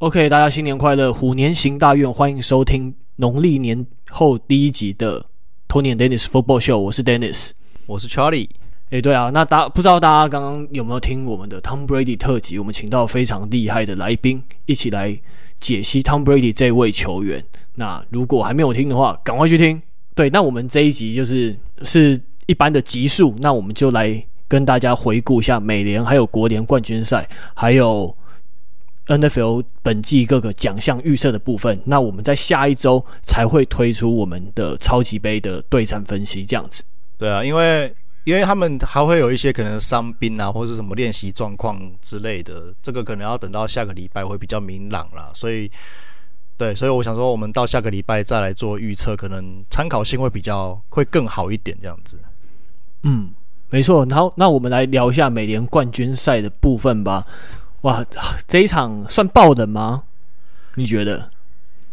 OK，大家新年快乐，虎年行大运，欢迎收听农历年后第一集的 Tony and Dennis Football Show。我是 Dennis，我是 Charlie。哎，对啊，那大不知道大家刚刚有没有听我们的 Tom Brady 特辑？我们请到非常厉害的来宾，一起来解析 Tom Brady 这位球员。那如果还没有听的话，赶快去听。对，那我们这一集就是是一般的集数，那我们就来跟大家回顾一下美联还有国联冠军赛，还有 NFL 本季各个奖项预测的部分。那我们在下一周才会推出我们的超级杯的对战分析，这样子。对啊，因为因为他们还会有一些可能伤兵啊，或者是什么练习状况之类的，这个可能要等到下个礼拜会比较明朗啦，所以。对，所以我想说，我们到下个礼拜再来做预测，可能参考性会比较会更好一点，这样子。嗯，没错。然后，那我们来聊一下美联冠军赛的部分吧。哇，这一场算爆冷吗？你觉得？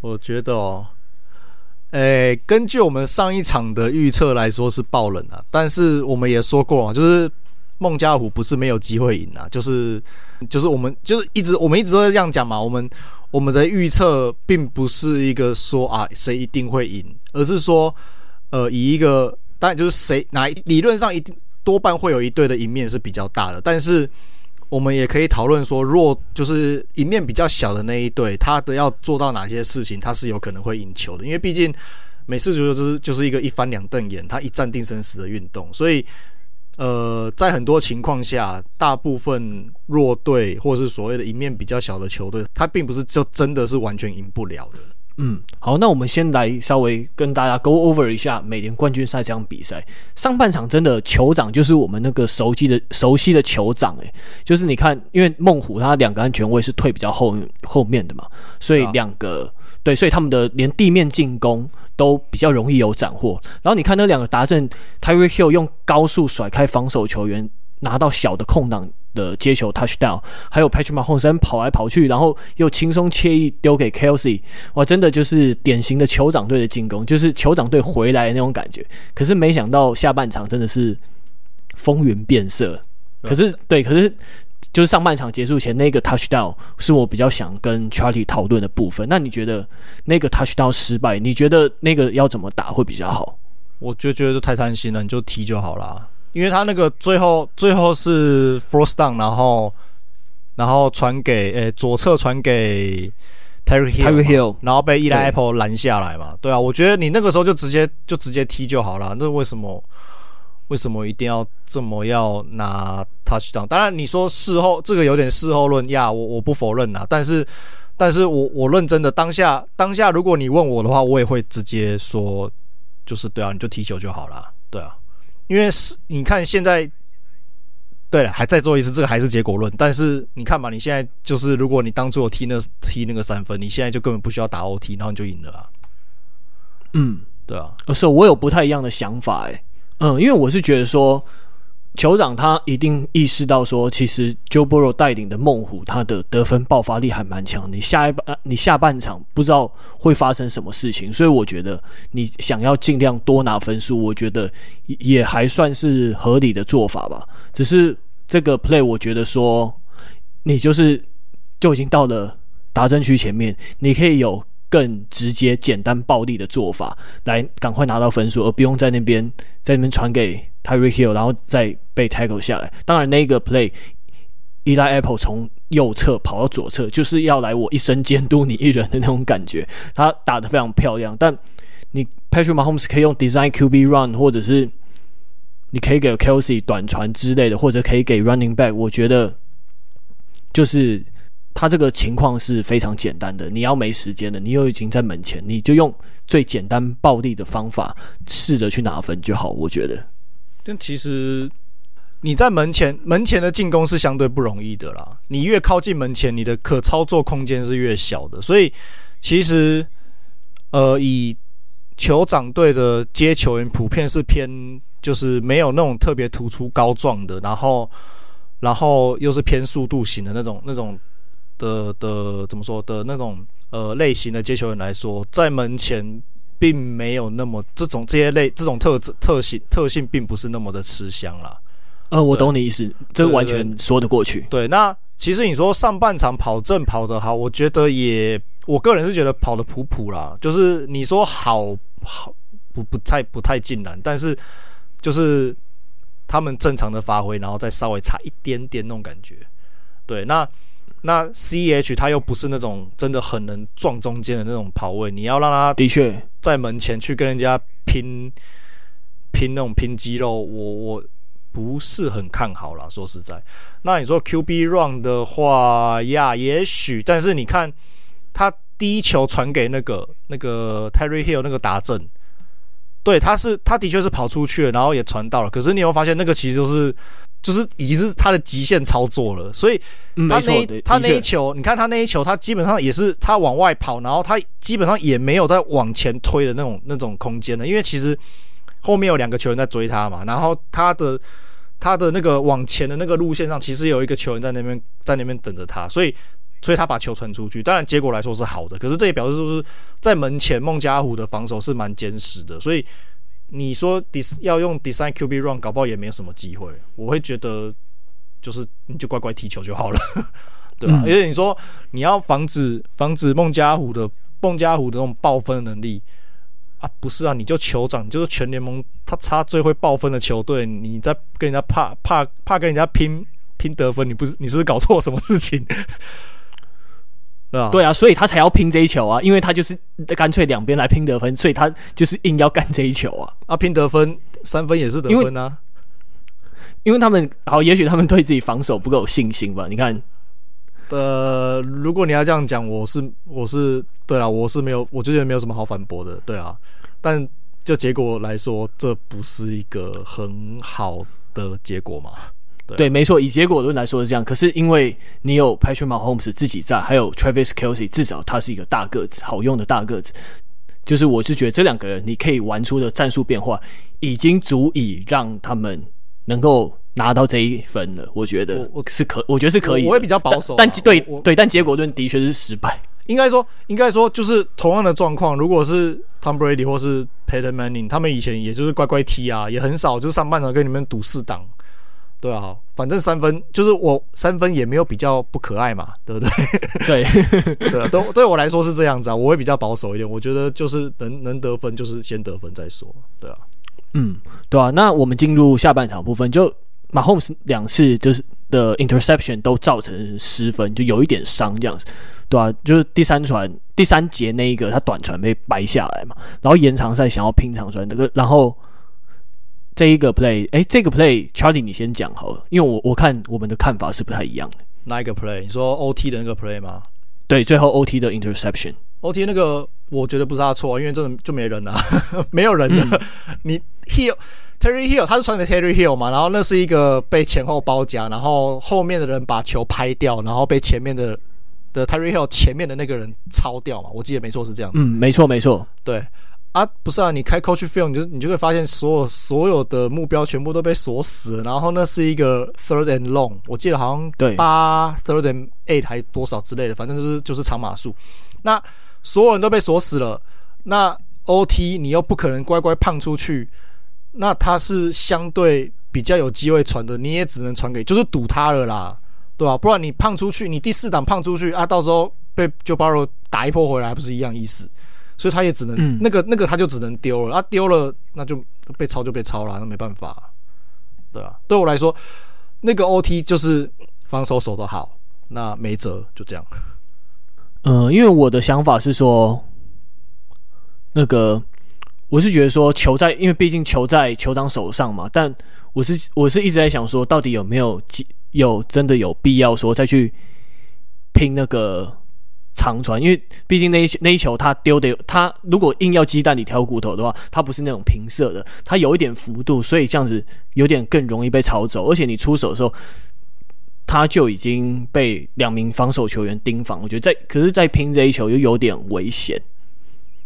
我觉得哦，诶，根据我们上一场的预测来说是爆冷啊，但是我们也说过啊，就是孟加虎不是没有机会赢啊，就是就是我们就是一直我们一直都在这样讲嘛，我们。我们的预测并不是一个说啊谁一定会赢，而是说，呃，以一个当然就是谁哪理论上一定多半会有一队的赢面是比较大的，但是我们也可以讨论说，若就是赢面比较小的那一队，他的要做到哪些事情，他是有可能会赢球的，因为毕竟美式足球就是就是一个一翻两瞪眼，他一战定生死的运动，所以。呃，在很多情况下，大部分弱队或是所谓的赢面比较小的球队，他并不是就真的是完全赢不了的。嗯，好，那我们先来稍微跟大家 go over 一下美联冠军赛这场比赛。上半场真的酋长就是我们那个熟悉的熟悉的酋长，诶，就是你看，因为孟虎他两个安全位是退比较后后面的嘛，所以两个。对，所以他们的连地面进攻都比较容易有斩获。然后你看那两个达阵，Tyreek Hill 用高速甩开防守球员，拿到小的空档的接球 touchdown，还有 Patrick Mahomes 跑来跑去，然后又轻松惬意丢给 Kelsey，哇，真的就是典型的酋长队的进攻，就是酋长队回来的那种感觉。可是没想到下半场真的是风云变色。可是对，可是。就是上半场结束前那个 touchdown 是我比较想跟 Charlie 讨论的部分。那你觉得那个 touchdown 失败，你觉得那个要怎么打会比较好？我就觉得太贪心了，你就踢就好了。因为他那个最后最后是 force down，然后然后传给诶、欸、左侧传给 Tyreek Hill, Hill，然后被 Eli Apple 拦下来嘛。对啊，我觉得你那个时候就直接就直接踢就好了。那为什么？为什么一定要这么要拿 touchdown？当然，你说事后这个有点事后论呀，我我不否认呐。但是，但是我我认真的当下当下，如果你问我的话，我也会直接说，就是对啊，你就踢球就好了，对啊。因为是你看现在，对了，还再做一次，这个还是结果论。但是你看嘛，你现在就是，如果你当初有踢那踢那个三分，你现在就根本不需要打 OT，然后你就赢了。嗯，对啊。所以我有不太一样的想法，欸，诶。嗯，因为我是觉得说，酋长他一定意识到说，其实 Joe Boro 带领的猛虎，他的得分爆发力还蛮强。你下一半，你下半场不知道会发生什么事情，所以我觉得你想要尽量多拿分数，我觉得也还算是合理的做法吧。只是这个 play，我觉得说，你就是就已经到了达阵区前面，你可以有。更直接、简单、暴力的做法，来赶快拿到分数，而不用在那边在那边传给 Tyreek Hill，然后再被 tackle 下来。当然，那个 play，Eli Apple 从右侧跑到左侧，就是要来我一生监督你一人的那种感觉。他打得非常漂亮，但你 Patrick Mahomes 可以用 design QB run，或者是你可以给 Kelce 短传之类的，或者可以给 running back。我觉得就是。他这个情况是非常简单的，你要没时间的，你又已经在门前，你就用最简单暴力的方法试着去拿分就好。我觉得，但其实你在门前，门前的进攻是相对不容易的啦。你越靠近门前，你的可操作空间是越小的。所以，其实，呃，以酋长队的接球员普遍是偏，就是没有那种特别突出高壮的，然后，然后又是偏速度型的那种那种。的的怎么说的那种呃类型的接球员来说，在门前并没有那么这种这些类这种特质特性特性并不是那么的吃香啦。呃，我懂你意思，这完全说得过去。对，那其实你说上半场跑正跑得好，我觉得也，我个人是觉得跑得普普啦。就是你说好好不不太不太尽然，但是就是他们正常的发挥，然后再稍微差一点点那种感觉。对，那那 C H 他又不是那种真的很能撞中间的那种跑位，你要让他的确在门前去跟人家拼拼那种拼肌肉，我我。不是很看好啦，说实在，那你说 QB run 的话呀，也许，但是你看他第一球传给那个那个 Terry Hill 那个达阵，对，他是他的确是跑出去了，然后也传到了，可是你有发现那个其实就是就是已经是他的极限操作了，所以他那一他那一球，你看他那一球，他基本上也是他往外跑，然后他基本上也没有在往前推的那种那种空间的，因为其实后面有两个球员在追他嘛，然后他的。他的那个往前的那个路线上，其实有一个球员在那边，在那边等着他，所以，所以他把球传出去。当然，结果来说是好的，可是这也表示说是在门前孟加虎的防守是蛮坚实的。所以你说 dis 要用 design QB run，搞不好也没有什么机会。我会觉得就是你就乖乖踢球就好了，对吧？而且你说你要防止防止孟加虎的孟加虎的那种爆分能力。啊，不是啊，你就酋长，就是全联盟他差最会爆分的球队，你在跟人家怕怕怕跟人家拼拼得分，你不是你是不是搞错什么事情？对啊，对啊，所以他才要拼这一球啊，因为他就是干脆两边来拼得分，所以他就是硬要干这一球啊。啊，拼得分三分也是得分啊，因为，因为他们好，也许他们对自己防守不够有信心吧？你看。呃，如果你要这样讲，我是我是对啊，我是没有，我觉得没有什么好反驳的，对啊。但就结果来说，这不是一个很好的结果嘛？对，没错，以结果论来说是这样。可是因为你有 Patrick Mahomes 自己在，还有 Travis Kelce，至少他是一个大个子，好用的大个子。就是我是觉得这两个人，你可以玩出的战术变化，已经足以让他们能够。拿到这一分了，我觉得我是可，我觉得是可以。我也比较保守，但对对，但结果论的确是失败。应该说，应该说，就是同样的状况，如果是 Tom Brady 或是 Peyton Manning，他们以前也就是乖乖踢啊，也很少就是上半场跟你们赌四档，对啊，反正三分就是我三分也没有比较不可爱嘛，对不对？对 对啊，对对我来说是这样子啊，我会比较保守一点，我觉得就是能能得分就是先得分再说，对啊，嗯，对啊，那我们进入下半场部分就。马霍姆斯两次就是的 interception 都造成失分，就有一点伤这样子，对吧、啊？就是第三传第三节那一个，他短传被掰下来嘛，然后延长赛想要拼长传那个，然后这一个 play，哎、欸，这个 play，Charlie 你先讲好了，因为我我看我们的看法是不太一样的。哪一个 play？你说 OT 的那个 play 吗？对，最后 OT 的 interception，OT 那个我觉得不是他错，因为真的就没人了，没有人了，嗯、你 heal。Terry Hill，他是传给 Terry Hill 嘛，然后那是一个被前后包夹，然后后面的人把球拍掉，然后被前面的的 Terry Hill 前面的那个人抄掉嘛，我记得没错是这样子。嗯，没错没错。对啊，不是啊，你开 Coach Film，你就你就会发现所有所有的目标全部都被锁死了，然后那是一个 Third and Long，我记得好像对八 Third and Eight 还多少之类的，反正就是就是长码数。那所有人都被锁死了，那 OT 你又不可能乖乖胖出去。那他是相对比较有机会传的，你也只能传给，就是赌他了啦，对吧、啊？不然你胖出去，你第四档胖出去啊，到时候被 Joe Barrow 打一波回来，还不是一样意思？所以他也只能、嗯、那个那个他就只能丢了，啊丢了那就被抄就被抄了，那没办法，对啊，对我来说，那个 OT 就是防守守得好，那没辙，就这样。嗯、呃，因为我的想法是说，那个。我是觉得说球在，因为毕竟球在酋长手上嘛。但我是我是一直在想说，到底有没有有真的有必要说再去拼那个长传？因为毕竟那一那一球他丢的，他如果硬要鸡蛋里挑骨头的话，他不是那种平射的，他有一点幅度，所以这样子有点更容易被抄走。而且你出手的时候，他就已经被两名防守球员盯防。我觉得在可是，在拼这一球又有点危险。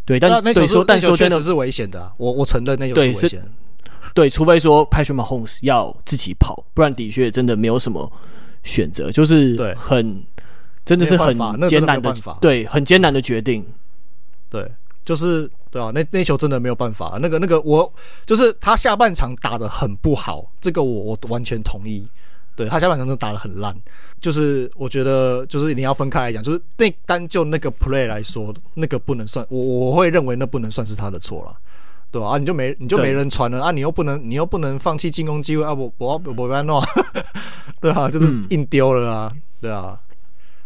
对，但那球说，但说真的是危险的，我我承认那球是危险。对，除非说 Patrick Mahomes 要自己跑，不然的确真的没有什么选择，就是很真的是很艰难的，对，很艰难的决定。对，就是对啊，那那球真的没有办法，那个那个我就是他下半场打的很不好，这个我我完全同意。对，他下半场真的打的很烂，就是我觉得就是你要分开来讲，就是那单就那个 play 来说，那个不能算，我我会认为那不能算是他的错了，对吧？啊，你就没你就没人传了啊，你又不能你又不能放弃进攻机会啊，我我我不要弄，对啊，就是硬丢了啊，对啊，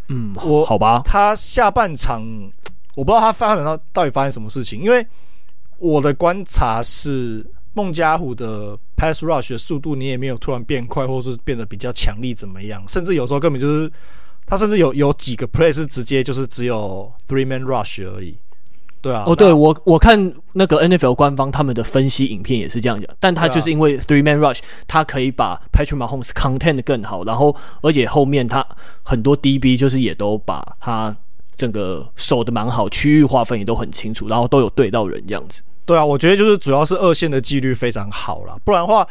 嗯，我好吧，他下半场我不知道他发展到到底发生什么事情，因为我的观察是。孟加虎的 pass rush 的速度，你也没有突然变快，或是变得比较强力，怎么样？甚至有时候根本就是他，甚至有有几个 play 是直接就是只有 three man rush 而已。对啊，哦，对我我看那个 NFL 官方他们的分析影片也是这样讲，但他就是因为 three man rush，他可以把 Patrick Mahomes content 更好，然后而且后面他很多 DB 就是也都把他整个守的蛮好，区域划分也都很清楚，然后都有对到人这样子。对啊，我觉得就是主要是二线的纪律非常好啦，不然的话，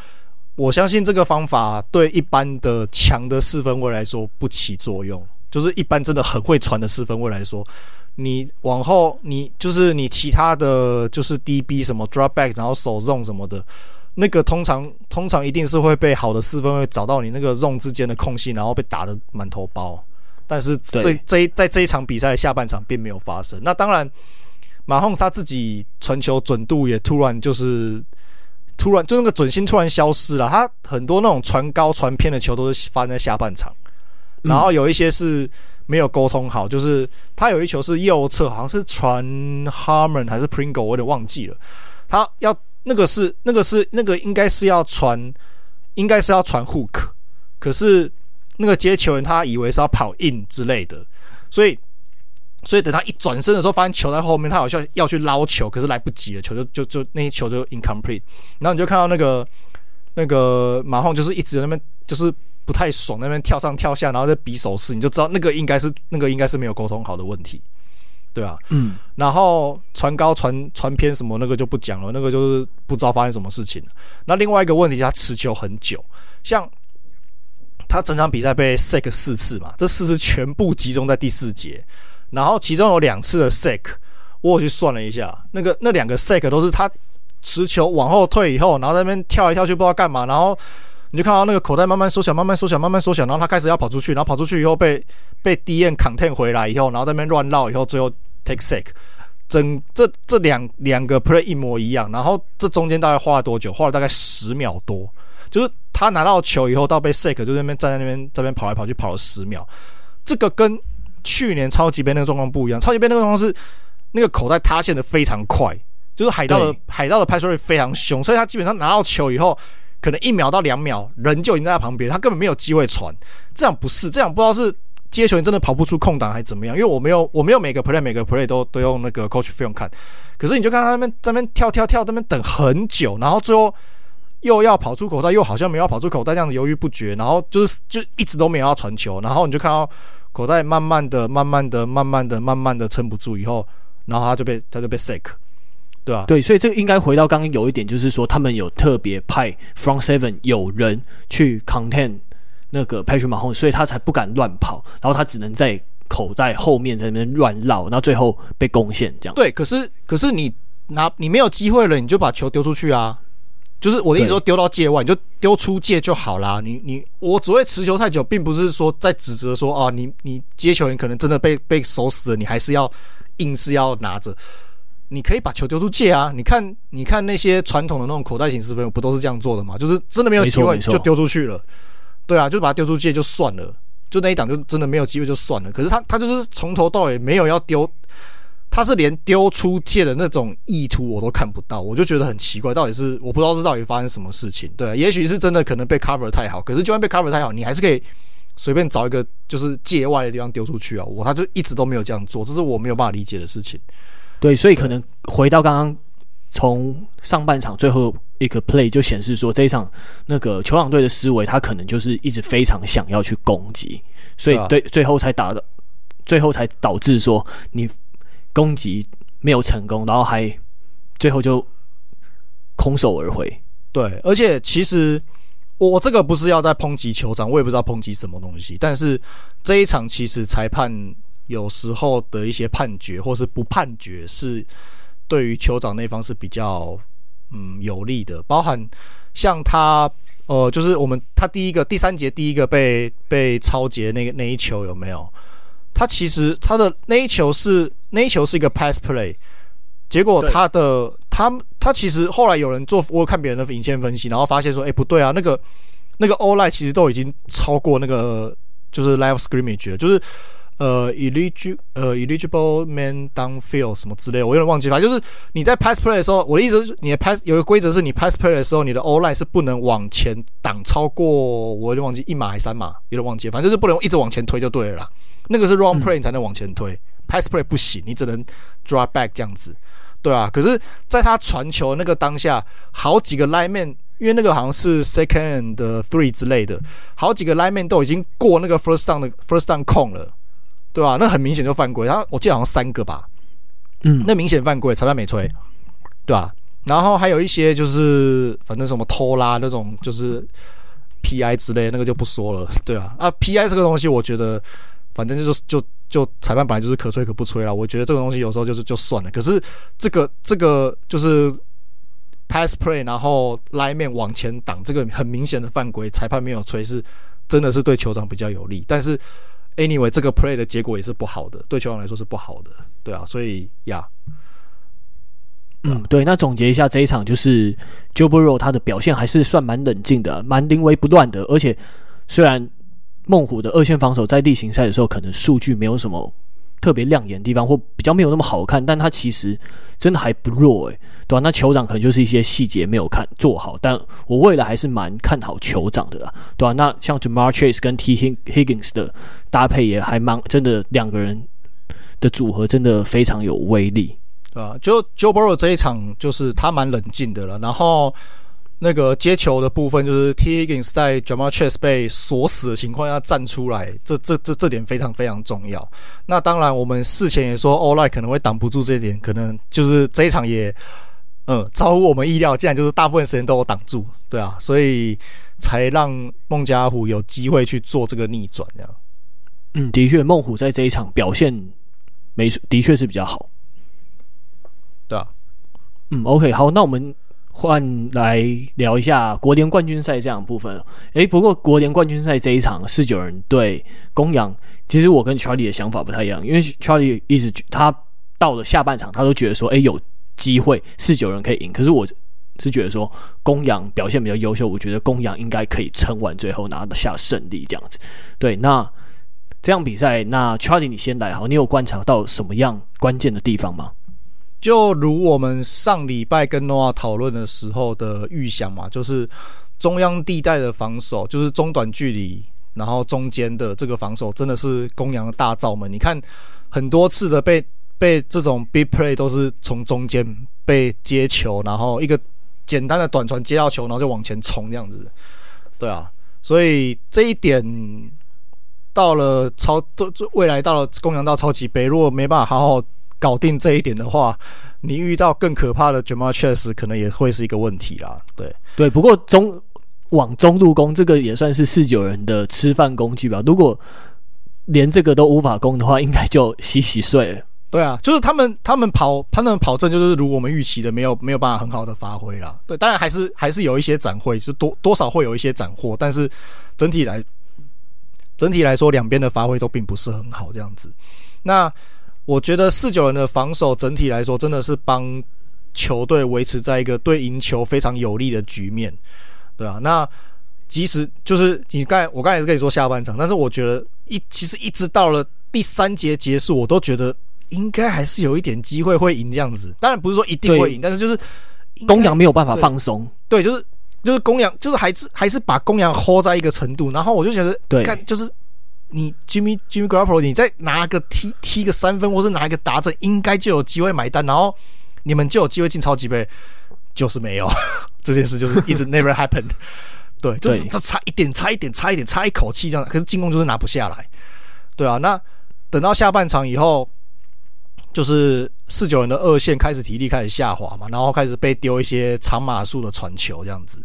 我相信这个方法对一般的强的四分卫来说不起作用。就是一般真的很会传的四分卫来说，你往后你就是你其他的就是 DB 什么 drop back，然后手 zone 什么的，那个通常通常一定是会被好的四分卫找到你那个 zone 之间的空隙，然后被打的满头包。但是这这一在这一场比赛下半场并没有发生。那当然。马洪他自己传球准度也突然就是突然就那个准心突然消失了，他很多那种传高传偏的球都是发生在下半场，然后有一些是没有沟通好，就是他有一球是右侧，好像是传 Harmon 还是 Pringle，我有点忘记了，他要那个是那个是那个应该是要传，应该是要传 Hook，可是那个接球人他以为是要跑 in 之类的，所以。所以等他一转身的时候，发现球在后面，他好像要去捞球，可是来不及了，球就就就那一球就 incomplete。然后你就看到那个那个马洪就是一直在那边就是不太爽，那边跳上跳下，然后在比手势，你就知道那个应该是那个应该是没有沟通好的问题，对啊，嗯。然后传高传传偏什么那个就不讲了，那个就是不知道发生什么事情了。那另外一个问题他持球很久，像他整场比赛被 sack 四次嘛，这四次全部集中在第四节。然后其中有两次的 sack，我去算了一下，那个那两个 sack 都是他持球往后退以后，然后在那边跳来跳去不知道干嘛，然后你就看到那个口袋慢慢缩小，慢慢缩小，慢慢缩小，然后他开始要跑出去，然后跑出去以后被被 DN contain 回来以后，然后在那边乱绕以后，最后 take sick 整这这两两个 play 一模一样，然后这中间大概花了多久？花了大概十秒多，就是他拿到球以后到被 sick，就在那边站在那边这边跑来跑去跑了十秒，这个跟。去年超级杯那个状况不一样，超级杯那个状况是那个口袋塌陷的非常快，就是海盗的海盗的 pass rate 非常凶，所以他基本上拿到球以后，可能一秒到两秒人就已经在旁边，他根本没有机会传。这样不是，这样不知道是接球员真的跑不出空档还是怎么样，因为我没有我没有每个 play 每个 play 都都用那个 coach film 看，可是你就看他那边在那边跳跳跳，在那边等很久，然后最后又要跑出口袋，又好像没有跑出口袋，这样犹豫不决，然后就是就一直都没有要传球，然后你就看到。口袋慢慢的、慢慢的、慢慢的、慢慢的撑不住以后，然后他就被他就被 sack，对啊？对，所以这个应该回到刚刚有一点，就是说他们有特别派 front seven 有人去 contain 那个 Patrick Mahomes，所以他才不敢乱跑，然后他只能在口袋后面在那边乱绕，然后最后被攻陷这样。对，可是可是你拿你没有机会了，你就把球丢出去啊。就是我的意思说，丢到界外你就丢出界就好啦。你你我只会持球太久，并不是说在指责说啊，你你接球员可能真的被被守死了，你还是要硬是要拿着。你可以把球丢出界啊！你看你看那些传统的那种口袋型四分不都是这样做的吗？就是真的没有机会就丢出去了。对啊，就把它丢出界就算了，就那一档就真的没有机会就算了。可是他他就是从头到尾没有要丢。他是连丢出界的那种意图我都看不到，我就觉得很奇怪，到底是我不知道是到底发生什么事情。对啊，也许是真的可能被 cover 太好，可是就算被 cover 太好，你还是可以随便找一个就是界外的地方丢出去啊。我他就一直都没有这样做，这是我没有办法理解的事情。对，所以可能回到刚刚从上半场最后一个 play 就显示说，这一场那个酋长队的思维，他可能就是一直非常想要去攻击，所以对最后才打的，最后才导致说你。攻击没有成功，然后还最后就空手而回。对，而且其实我这个不是要在抨击酋长，我也不知道抨击什么东西。但是这一场其实裁判有时候的一些判决或是不判决是对于酋长那方是比较嗯有利的，包含像他呃，就是我们他第一个第三节第一个被被抄截那个那一球有没有？他其实他的那一球是那一球是一个 pass play，结果他的他他其实后来有人做我看别人的影线分析，然后发现说，哎不对啊，那个那个 o l i 其实都已经超过那个就是 live scrimmage 了，就是。呃，eligible 呃，eligible man downfield 什么之类，我有点忘记。反正就是你在 pass play 的时候，我的意思是，你的 pass 有个规则是你 pass play 的时候，你的 O line 是不能往前挡超过，我有点忘记一码还是三码，有点忘记。反正就是不能一直往前推就对了啦。那个是 run play 你才能往前推，，pass play 不行，你只能 drop back 这样子，对啊。可是，在他传球那个当下，好几个 lineman，因为那个好像是 second and three 之类的，好几个 lineman 都已经过那个 first down 的 first down 空了。对吧、啊？那很明显就犯规，然后我记得好像三个吧，嗯，那明显犯规，裁判没吹，对吧、啊？然后还有一些就是反正什么偷拉那种，就是 PI 之类，那个就不说了，对啊，啊 PI 这个东西，我觉得反正就是就就裁判本来就是可吹可不吹啦。我觉得这个东西有时候就是就算了。可是这个这个就是 pass play，然后拉面往前挡，这个很明显的犯规，裁判没有吹，是真的是对酋长比较有利，但是。Anyway，这个 play 的结果也是不好的，对球员来说是不好的，对啊，所以呀嗯，对，那总结一下这一场，就是 Joe Burrow 他的表现还是算蛮冷静的，蛮临危不乱的，而且虽然孟虎的二线防守在例行赛的时候可能数据没有什么。特别亮眼的地方，或比较没有那么好看，但他其实真的还不弱诶、欸，对吧、那酋长可能就是一些细节没有看做好，但我未来还是蛮看好酋长的啦，对吧、那像 Ja'Marr Chase 跟 T Higgins 的搭配也还蛮真的，两个人的组合真的非常有威力，对吧、啊？就 Joe Burrow 这一场就是他蛮冷静的了，然后。那个接球的部分，就是 T Higgins 在 Ja'Marr Chase 被锁死的情况下站出来，这这这这点非常非常重要。那当然，我们事前也说 Olight 可能会挡不住这一点，可能就是这一场也，嗯，超乎我们意料，竟然就是大部分时间都有挡住，对啊，所以才让孟加虎有机会去做这个逆转，这样。嗯，的确，孟虎在这一场表现没错，的确是比较好，对啊。嗯，OK，好，那我们。换来聊一下国联冠军赛这样部分。诶，不过国联冠军赛这一场四九人对公羊，其实我跟 Charlie 的想法不太一样，因为 Charlie 一直他到了下半场，他都觉得说，诶，有机会四九人可以赢。可是我是觉得说，公羊表现比较优秀，我觉得公羊应该可以撑完最后拿得下胜利这样子。对，那这样比赛，那 Charlie 你先来好，你有观察到什么样关键的地方吗？就如我们上礼拜跟诺亚讨论的时候的预想嘛，就是中央地带的防守，就是中短距离，然后中间的这个防守，真的是公羊的大罩门。你看很多次的被被这种 big play 都是从中间被接球，然后一个简单的短传接到球，然后就往前冲这样子。对啊，所以这一点到了超，这这未来到了公羊到超级杯，如果没办法好好。搞定这一点的话，你遇到更可怕的 Ja'Marr Chase 可能也会是一个问题啦。对对，不过中往中路攻这个也算是四九人的吃饭工具吧。如果连这个都无法攻的话，应该就洗洗睡了。对啊，就是他们他们跑他们跑阵就是如我们预期的，没有没有办法很好的发挥啦。对，当然还是还是有一些斩获，就多多少会有一些斩获，但是整体来整体来说，两边的发挥都并不是很好这样子。那。我觉得四九人的防守整体来说，真的是帮球队维持在一个对赢球非常有利的局面，对啊，那即使就是你刚才我刚才也是跟你说下半场，但是我觉得一其实一直到了第三节结束，我都觉得应该还是有一点机会会赢这样子。当然不是说一定会赢，但是就是公羊没有办法放松，对，就是就是公羊就是还是还是把公羊 hold 在一个程度，然后我就觉得对，看就是。你 Jimmy Jimmy Garoppolo，你再拿个踢踢个三分，或是拿一个达阵，应该就有机会买单，然后你们就有机会进超级杯，就是没有 这件事，就是一直 never happened。对，就是这差一点，差一点，差一点，差一口气这样，可是进攻就是拿不下来。对啊，那等到下半场以后，就是四九人的二线开始体力开始下滑嘛，然后开始被丢一些长码数的传球这样子。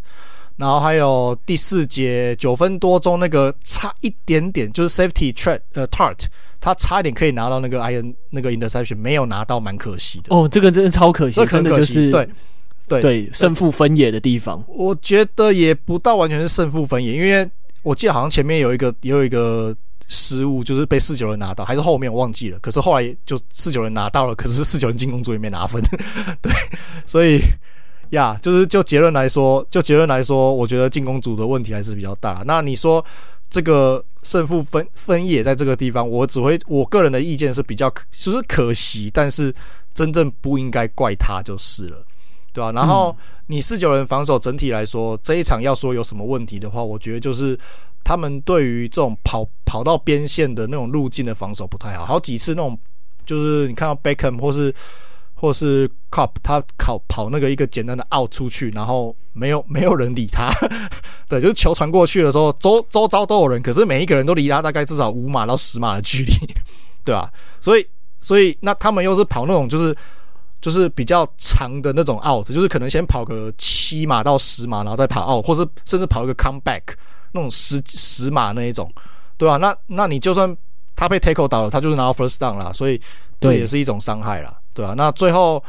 然后还有第四节九分多钟那个差一点点，就是 safety trap 呃 Tart，他差一点可以拿到那个 iron 那个 interception，没有拿到，蛮可惜的。哦，这个真的超可惜，真的就是对对对胜负分野的地方。我觉得也不到完全是胜负分野，因为我记得好像前面有一个也有一个失误，就是被四九人拿到，还是后面我忘记了。可是后来就四九人拿到了，可是四九人进攻组也没拿分，对，所以。呀，yeah, 就是就结论来说，就结论来说，我觉得进攻组的问题还是比较大。那你说这个胜负分分野在这个地方，我只会我个人的意见是比较就是可惜，但是真正不应该怪他就是了，对吧、啊？然后你四九人防守整体来说，这一场要说有什么问题的话，我觉得就是他们对于这种跑跑到边线的那种路径的防守不太好，好几次那种就是你看到 Beckham 或是。或是 Kupp 他跑跑那个一个简单的 out 出去，然后没有没有人理他，对，就是球传过去的时候，周周遭都有人，可是每一个人都离他大概至少五码到十码的距离，对吧？所以所以那他们又是跑那种就是就是比较长的那种 out，就是可能先跑个七码到十码，然后再跑 out，或是甚至跑一个 comeback 那种十十码那一种，对吧？那那你就算他被 tackle 倒了，他就是拿到 first down 啦，所以这也是一种伤害啦。对啊，那最后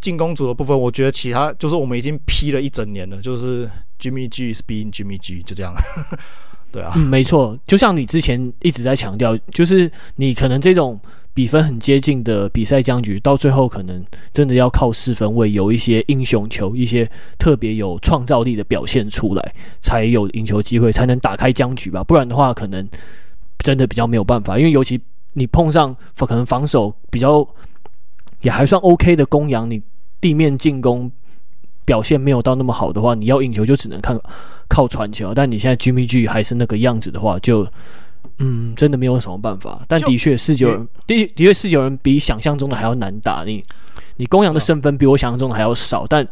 进攻组的部分，我觉得其他就是我们已经批了一整年了，就是 Jimmy G is being Jimmy G，就这样。对啊，没错，就像你之前一直在强调，就是你可能这种比分很接近的比赛僵局，到最后可能真的要靠四分卫有一些英雄球，一些特别有创造力的表现出来，才有赢球机会，才能打开僵局吧。不然的话，可能真的比较没有办法，因为尤其你碰上可能防守比较。也还算 OK 的公羊，你地面进攻表现没有到那么好的话，你要赢球就只能看靠传球。但你现在 Jimmy G 还是那个样子的话，就嗯，真的没有什么办法。但的确，四九人的的确四九人比想象中的还要难打。你你公羊的胜分比我想象中的还要少，但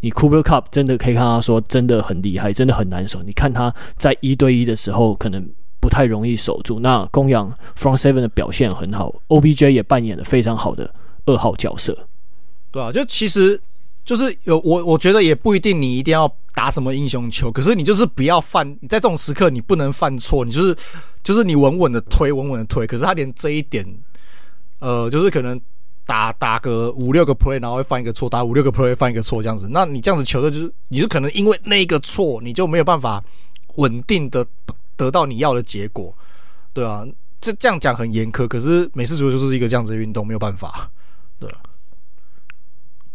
你 Cooper Kupp 真的可以看他说真的很厉害，真的很难守。你看他在一对一的时候可能不太容易守住。那公羊 Front Seven 的表现很好，OBJ 也扮演了非常好的。二号角色，对啊，就其实就是有我，我觉得也不一定你一定要打什么英雄球，可是你就是不要犯，你在这种时刻你不能犯错，你就是就是你稳稳的推，稳稳的推。可是他连这一点，呃，就是可能打打个五六个 play，然后会犯一个错，打五六个 play 犯一个错这样子，那你这样子球的就是你是可能因为那个错，你就没有办法稳定的得到你要的结果，对啊，这这样讲很严苛，可是美式足球就是一个这样子的运动，没有办法。对，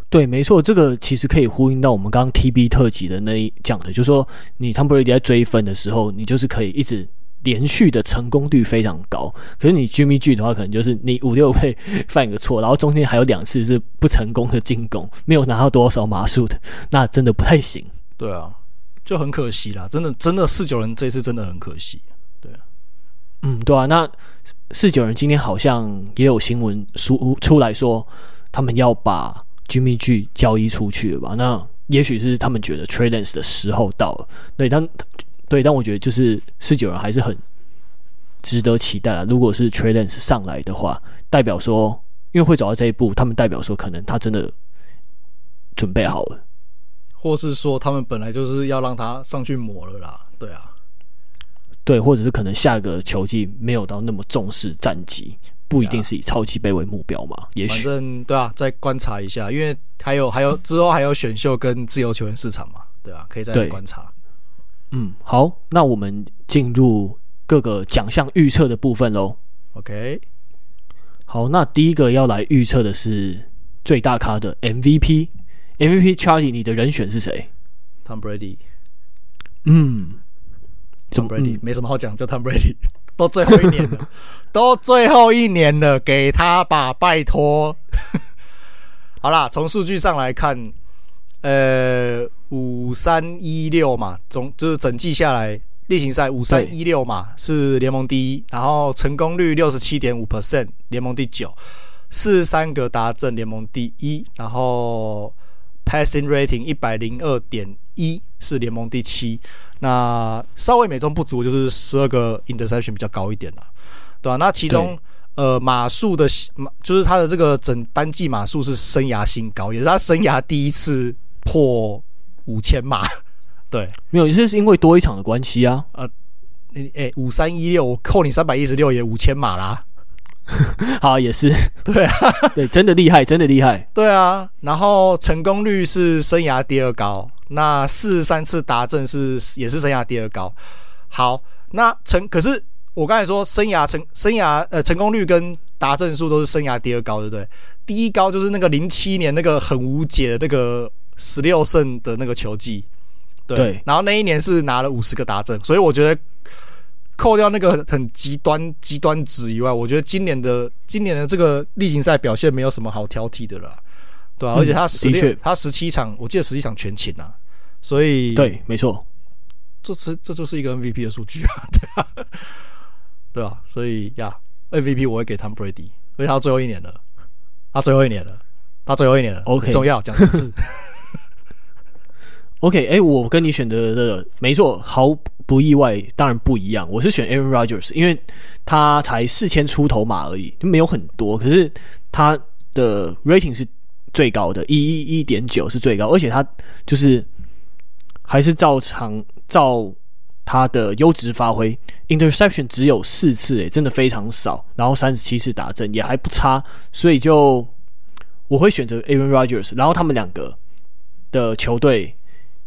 对，没错，这个其实可以呼应到我们刚刚 TB 特辑的那一讲的，就是说你 Tom Brady 在追分的时候，你就是可以一直连续的成功率非常高。可是你 Jimmy G 的话，可能就是你五六倍 犯一个错，然后中间还有两次是不成功的进攻，没有拿到多少码数的，那真的不太行。对啊，就很可惜啦，真的，真的四九人这次真的很可惜。对，嗯，对啊，那。四九人今天好像也有新闻出出来说，他们要把 Jimmy G 交易出去了吧？那也许是他们觉得 Trey Lance 的时候到了。对，但对，但我觉得就是四九人还是很值得期待啊。如果是 Trey Lance 上来的话，代表说，因为会走到这一步，他们代表说，可能他真的准备好了，或是说他们本来就是要让他上去磨了啦。对啊。对，或者是可能下个球季没有到那么重视战绩，不一定是以超级杯为目标嘛？也许反正对啊，再观察一下，因为还有还有之后还有选秀跟自由球员市场嘛，对啊，可以再来观察。嗯，好，那我们进入各个奖项预测的部分喽。OK，好，那第一个要来预测的是最大咖的 MVP，MVP MVP Charlie，你的人选是谁？Tom Brady。嗯。Tom Brady 没什么好讲，就 Tom Brady，都最后一年了，都最后一年了，给他吧，拜托。好啦，从数据上来看，呃，五三一六嘛，总就是整季下来，例行赛五三一六嘛是联盟第一，然后成功率六十七点五 percent，联盟第九，四十三个达阵联盟第一，然后 passing rating 一百零二点一是联盟第七。那稍微美中不足，就是十二个 interception 比较高一点啦，对吧、啊？那其中呃码数的码，就是他的这个整单季码数是生涯新高，也是他生涯第一次破五千码，对，没有，这是因为多一场的关系啊。呃，你哎，五三一六，我扣你三百一十六，也五千码啦。好，也是，对啊，对，真的厉害，真的厉害。对啊，然后成功率是生涯第二高，那四十三次达阵是也是生涯第二高。好，那成可是我刚才说生涯成生涯呃成功率跟达阵数都是生涯第二高，对不对？第一高就是那个零七年那个很无解的那个十六胜的那个球季，对，对，然后那一年是拿了五十个达阵，所以我觉得。扣掉那个很极端极端值以外，我觉得今年的今年的这个例行赛表现没有什么好挑剔的了，对啊，嗯、而且他十六，他十七场，我记得十七场全勤啊，所以对，没错，这这这就是一个 MVP 的数据啊，对啊，对啊，所以呀，MVP 我会给 Tom Brady，因为他最后一年了，他最后一年了，他最后一年了，OK，重要讲的字。OK，哎、欸，我跟你选择的没错，毫不意外，当然不一样。我是选 Aaron Rodgers，因为他才四千出头码而已，就没有很多，可是他的 rating 是最高的，一一一点九是最高，而且他就是还是照常照他的优质发挥，interception 只有四次，哎，真的非常少，然后三十七次打阵也还不差，所以就我会选择 Aaron Rodgers，然后他们两个的球队。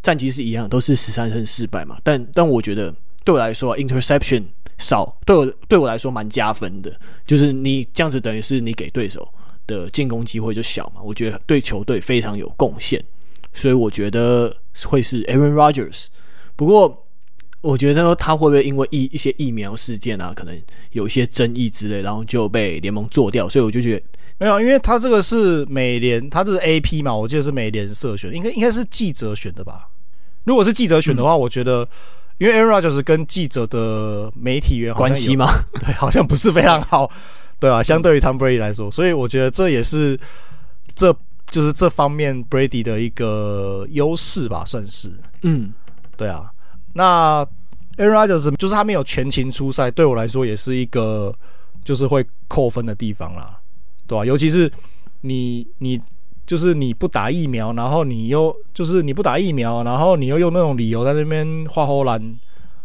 战绩是一样，都是十三胜四败嘛。但但我觉得对我来说，interception 少，对我对我来说蛮加分的。就是你这样子，等于是你给对手的进攻机会就小嘛。我觉得对球队非常有贡献，所以我觉得会是 Aaron Rodgers。不过我觉得他会不会因为疫一些疫苗事件啊，可能有一些争议之类，然后就被联盟做掉。所以我就觉得没有，因为他这个是美联，他这是 AP 嘛，我记得是美联社选，应该应该是记者选的吧。如果是记者选的话，我觉得，因为 Aaron Rodgers 跟记者的媒体员关系吗？对，好像不是非常好，对啊，相对于 Tom Brady 来说，所以我觉得这也是这就是这方面 Brady 的一个优势吧，算是。嗯，对啊。那 Aaron Rodgers 就是他没有全勤出赛，对我来说也是一个就是会扣分的地方啦，对吧？尤其是你你。就是你不打疫苗，然后你又就是你不打疫苗，然后你又用那种理由在那边画后栏，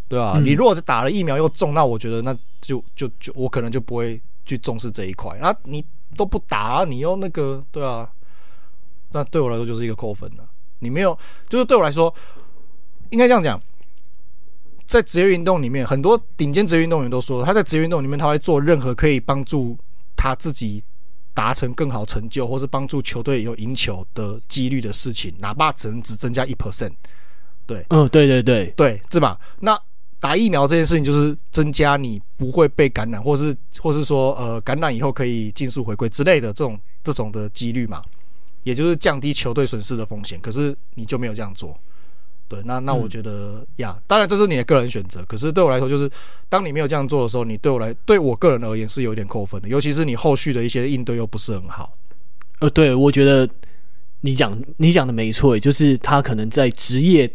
对吧？嗯、你如果是打了疫苗又中，那我觉得那就就就我可能就不会去重视这一块。那你都不打，你又那个，对啊，那对我来说就是一个扣分了。你没有，就是对我来说，应该这样讲，在职业运动里面，很多顶尖职业运动员都说，他在职业运动里面他会做任何可以帮助他自己。达成更好成就，或是帮助球队有赢球的几率的事情，哪怕只能只增加一 percent，对，嗯，对对对对，是吧？那打疫苗这件事情，就是增加你不会被感染，或是或是说呃感染以后可以尽速回归之类的这种这种的几率嘛，也就是降低球队损失的风险。可是你就没有这样做。对，那那我觉得、嗯、呀，当然这是你的个人选择。可是对我来说，就是当你没有这样做的时候，你对我来对我个人而言是有点扣分的。尤其是你后续的一些应对又不是很好。呃，对，我觉得你讲你讲的没错，就是他可能在职业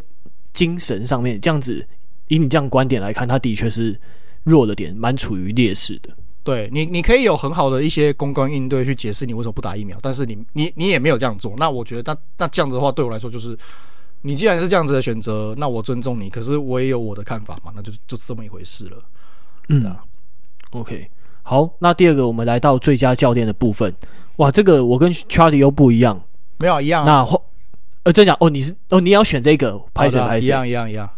精神上面这样子，以你这样观点来看，他的确是弱了点，蛮处于劣势的。对你，你可以有很好的一些公关应对去解释你为什么不打疫苗，但是你你你也没有这样做。那我觉得那那这样子的话，对我来说就是。你既然是这样子的选择，那我尊重你。可是我也有我的看法嘛，那就就是这么一回事了。嗯啊，OK，好，那第二个我们来到最佳教练的部分。哇，这个我跟 Charlie 又不一样，没有一样。那呃，真讲哦，你是哦，你要选这个，拍谁拍谁？一样一样一样。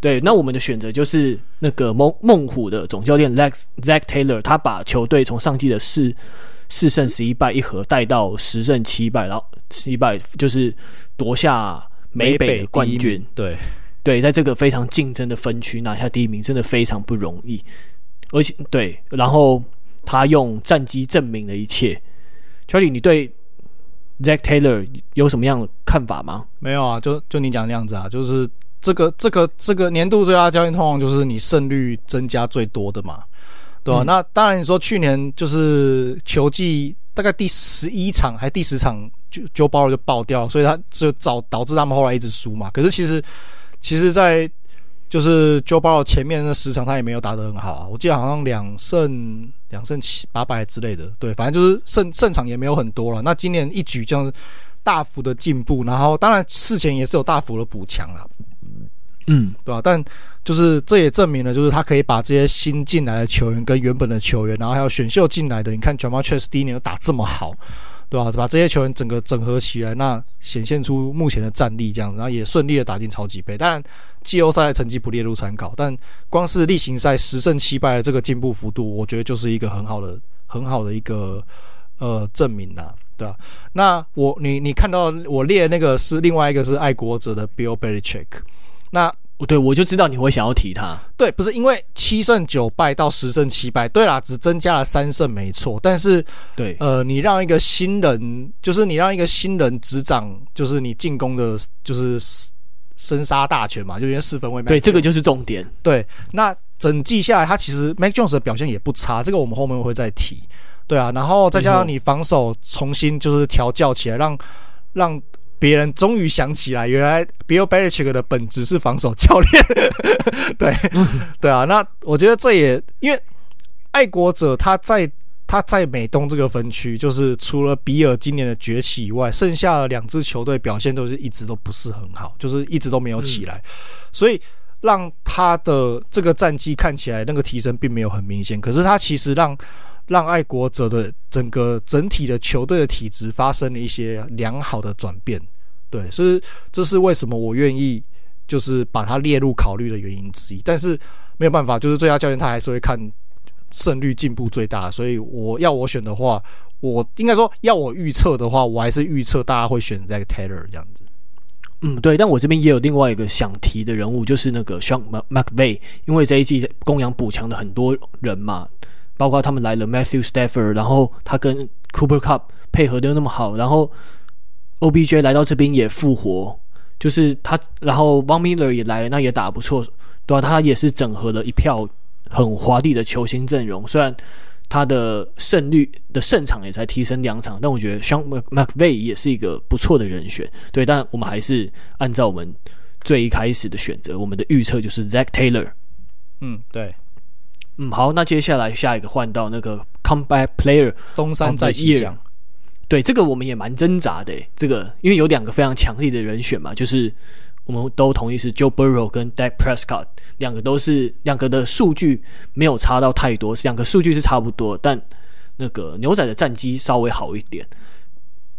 对，那我们的选择就是那个猛猛虎的总教练 Lex Zac Taylor，他把球队从上季的四四胜十一败一和带到十胜七败，然后七败就是夺下。美北的冠军，对对，在这个非常竞争的分区拿下第一名，真的非常不容易。而且对，然后他用战绩证明了一切。Charlie，你对 Zac Taylor 有什么样的看法吗？没有啊，就就你讲的那样子啊，就是这个这个这个年度最佳教练通常就是你胜率增加最多的嘛，对吧？嗯、那当然，你说去年就是球季。大概第十一场还是第十场，就 Joe Burrow 就爆掉，所以他就导导致他们后来一直输嘛。可是其实，其实，在就是 Joe Burrow 前面那十场他也没有打得很好啊。我记得好像两胜两胜七八百之类的，对，反正就是胜胜场也没有很多了。那今年一举这样大幅的进步，然后当然事前也是有大幅的补强了。嗯，对吧、啊？但就是这也证明了，就是他可以把这些新进来的球员跟原本的球员，然后还有选秀进来的，你看 Ja'Marr Chase 第一年又打这么好，对吧、啊？把这些球员整个整合起来，那显现出目前的战力这样，然后也顺利的打进超级杯。当然，季后赛成绩不列入参考，但光是例行赛十胜七败的这个进步幅度，我觉得就是一个很好的、很好的一个呃证明啦。对啊，那我你你看到我列那个是另外一个是爱国者的 Bill Belichick，那对我就知道你会想要提他。对，不是因为七胜九败到十胜七败，对啦，只增加了三胜没错，但是对呃，你让一个新人，就是你让一个新人执掌，就是你进攻的，就是生杀大权嘛，就因为四分卫。对，这个就是重点。对，那整季下来，他其实 Mac Jones 的表现也不差，这个我们后面会再提。对啊，然后再加上你防守重新就是调教起来，让让别人终于想起来，原来 Bill Belichick 的本质是防守教练。对，对啊，那我觉得这也因为爱国者他在他在美东这个分区，就是除了比尔今年的崛起以外，剩下的两支球队表现都是一直都不是很好，就是一直都没有起来，所以让他的这个战绩看起来那个提升并没有很明显，可是他其实让。让爱国者的整个整体的球队的体质发生了一些良好的转变，对，所以这是为什么我愿意就是把它列入考虑的原因之一。但是没有办法，就是最佳教练他还是会看胜率进步最大，所以我要我选的话，我应该说要我预测的话，我还是预测大家会选 Zac Taylor 这样子。嗯，对，但我这边也有另外一个想提的人物，就是那个 Sean McVay，因为这一季公羊补强的很多人嘛。包括他们来了 Matthew Stafford，然后他跟 Cooper Cup 配合的那么好，然后 OBJ 来到这边也复活，就是他，然后 Von Miller 也来了，那也打得不错，对吧、啊？他也是整合了一票很华丽的球星阵容，虽然他的胜率的胜场也才提升两场，但我觉得 Sean McVay 也是一个不错的人选，对。但我们还是按照我们最一开始的选择，我们的预测就是 Zac Taylor，嗯，对。嗯，好，那接下来下一个换到那个 Comeback Player 东山再起奖，对，这个我们也蛮挣扎的，这个因为有两个非常强力的人选嘛，就是我们都同意是 Joe Burrow 跟 Dak Prescott，两个都是两个的数据没有差到太多，两个数据是差不多，但那个牛仔的战绩稍微好一点，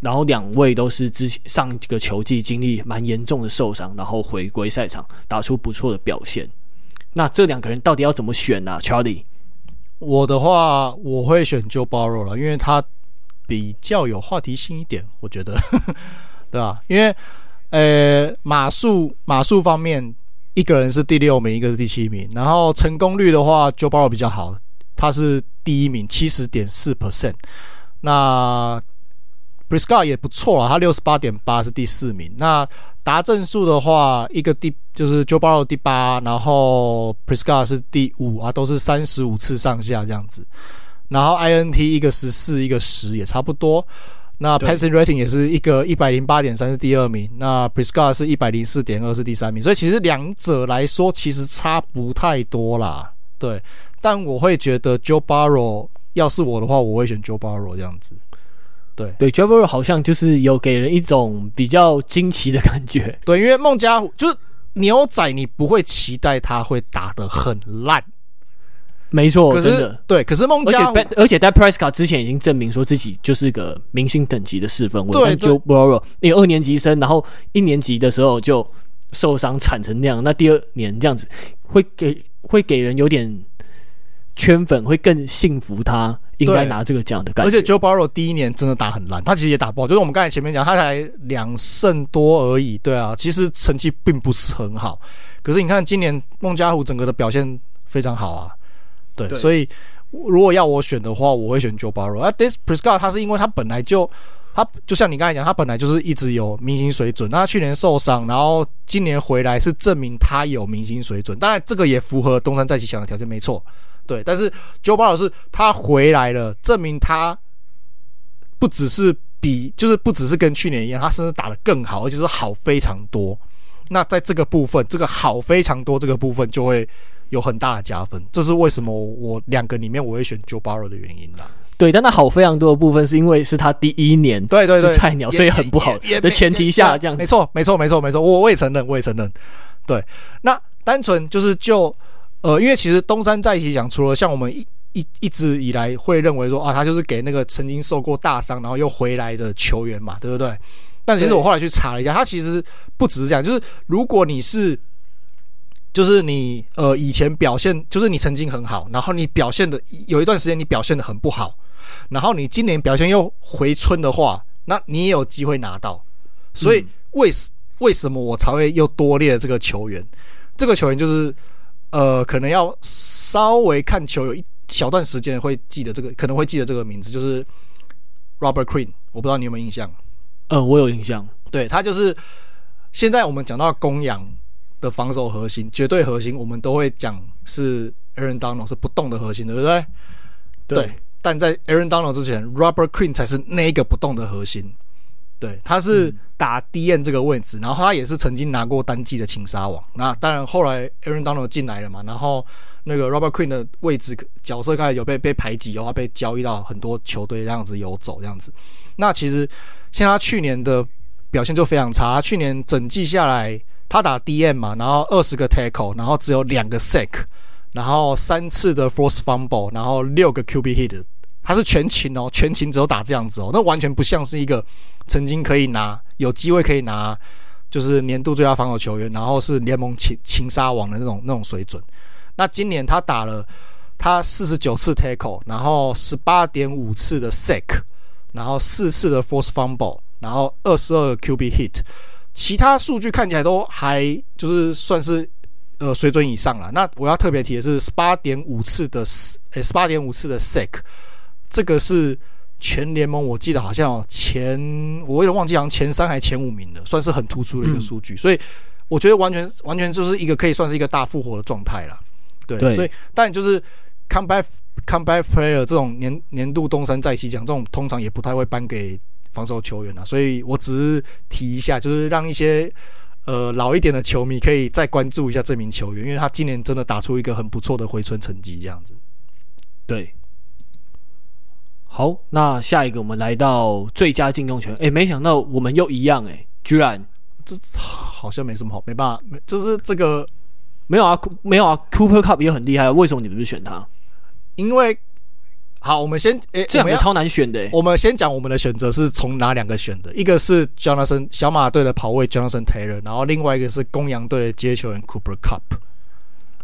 然后两位都是之前上几个球季经历蛮严重的受伤，然后回归赛场打出不错的表现。那这两个人到底要怎么选呢、啊？Charlie，我的话我会选 Joe Burrow 了，因为他比较有话题性一点，我觉得，对吧？因为呃码数码数方面，一个人是第六名，一个是第七名，然后成功率的话，Joe Burrow 比较好，他是第一名，七十点四 percent。那 Prescott 也不错啊，他六十八点八是第四名。那达阵数的话，一个第就是 Joe Burrow 第八，然后 Prescott 是第五啊，都是三十五次上下这样子。然后 INT 一个十四，一个十也差不多。那 Passing Rating 也是一个一百零八点三是第二名，那 Prescott 是一百零四点二是第三名。所以其实两者来说，其实差不太多啦。对，但我会觉得 Joe Burrow 要是我的话，我会选 Joe Burrow 这样子。对对 Burrow 好像就是有给人一种比较惊奇的感觉。对，因为孟加虎就是牛仔，你不会期待他会打得很烂。没错，真的对。可是孟加虎，而且在 Prescott 之前已经证明说自己就是个明星等级的四分卫。对，但 Joe Burrow 因为二年级生，然后一年级的时候就受伤惨成那样，那第二年这样子会给会给人有点圈粉，会更信服他。应该拿这个奖的感觉，而且 Joe Burrow 第一年真的打很烂，他其实也打不好，就是我们刚才前面讲，他才两胜多而已，对啊，其实成绩并不是很好。可是你看今年孟加虎整个的表现非常好啊，对，对所以如果要我选的话，我会选 Joe Burrow。啊 d i s Prescott 他是因为他本来就他就像你刚才讲，他本来就是一直有明星水准，那他去年受伤，然后今年回来是证明他有明星水准，当然这个也符合东山再起想的条件，没错。对，但是 Joe Burrow 是他回来了，证明他不只是比，就是不只是跟去年一样，他甚至打得更好，而且是好非常多。那在这个部分，这个好非常多这个部分就会有很大的加分。这是为什么我两个里面我会选 Joe Burrow 的原因啦。对，但他好非常多的部分是因为是他第一年，对对对，是菜鸟，所以很不好的前提下这样子。没错，没错，没错，没错，我我也承认，我也承认。对，那单纯就是就呃，因为其实东山再起讲，除了像我们一一一直以来会认为说啊，他就是给那个曾经受过大伤然后又回来的球员嘛，对不对？但其实我后来去查了一下，他其实不只是这样，就是如果你是，就是你呃以前表现，就是你曾经很好，然后你表现的有一段时间你表现的很不好，然后你今年表现又回春的话，那你也有机会拿到。所以为为什么我才会又多列了这个球员？这个球员就是呃可能要稍微看球有一小段时间会记得这个，可能会记得这个名字，就是 Robert Quinn，我不知道你有没有印象。呃，我有印象，对，他就是现在我们讲到公羊的防守核心，绝对核心，我们都会讲是 Aaron Donald 是不动的核心，对不对？对。对，但在 Aaron Donald 之前，Robert Quinn 才是那一个不动的核心。对，他是打 DN 这个位置，然后他也是曾经拿过单季的情杀王。那当然，后来 Aaron Donald 进来了嘛，然后那个 Robert Quinn 的位置角色开始有被被排挤，然后被交易到很多球队这样子游走这样子。那其实。像他去年的表现就非常差，他去年整季下来，他打 DN 嘛，然后二十个 tackle，然后只有两个 sack，然后三次的 force fumble，然后六个 QB hit，他是全勤哦，全勤只有打这样子哦，那完全不像是一个曾经可以拿有机会可以拿就是年度最佳防守球员，然后是联盟情情杀王的那种那种水准。那今年他打了他四十九次 tackle，然后十八点五次的 sack。然后四次的 force fumble，然后二十二个 QB hit，其他数据看起来都还就是算是呃水准以上了。那我要特别提的是十八点五次的诶十八点五次的 sack，这个是全联盟我记得好像前我有点忘记好像前三还前五名的，算是很突出的一个数据。嗯、所以我觉得完全完全就是一个可以算是一个大复活的状态了。对，对所以但就是 come back。Comeback Player 这种年年度东山再起奖，这种通常也不太会颁给防守球员啊，所以我只是提一下，就是让一些呃老一点的球迷可以再关注一下这名球员，因为他今年真的打出一个很不错的回春成绩，这样子。对，好，那下一个我们来到最佳进攻球员，诶，没想到我们又一样，哎，居然这好像没什么好，没办法，没就是这个没有啊，没有啊，Cooper Kupp 也很厉害，为什么你不是选他？因为好，我们先诶，欸、这两个超难选的、欸。我们先讲我们的选择是从哪两个选的？一个是 Jonathan 小马队的跑位 Jonathan Taylor，然后另外一个是公羊队的接球员 Cooper。